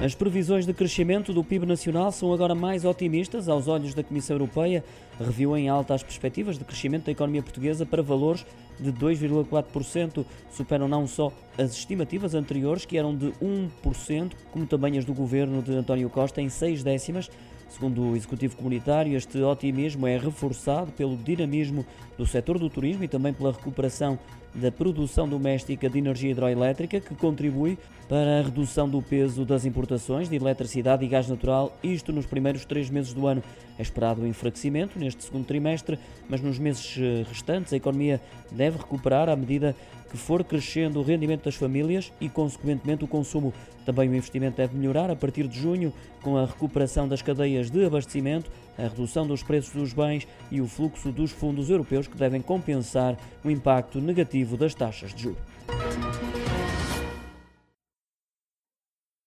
As previsões de crescimento do PIB nacional são agora mais otimistas aos olhos da Comissão Europeia. Reviu em alta as perspectivas de crescimento da economia portuguesa para valores de 2,4%. Superam não só as estimativas anteriores, que eram de 1%, como também as do governo de António Costa, em 6 décimas. Segundo o Executivo Comunitário, este otimismo é reforçado pelo dinamismo do setor do turismo e também pela recuperação da produção doméstica de energia hidroelétrica, que contribui para a redução do peso das importações de eletricidade e gás natural, isto nos primeiros três meses do ano. É esperado um enfraquecimento neste segundo trimestre, mas nos meses eh, restantes a economia deve recuperar à medida que for crescendo o rendimento das famílias e, consequentemente, o consumo. Também o investimento deve melhorar a partir de junho, com a recuperação das cadeias de abastecimento, a redução dos preços dos bens e o fluxo dos fundos europeus que devem compensar o impacto negativo das taxas de juros.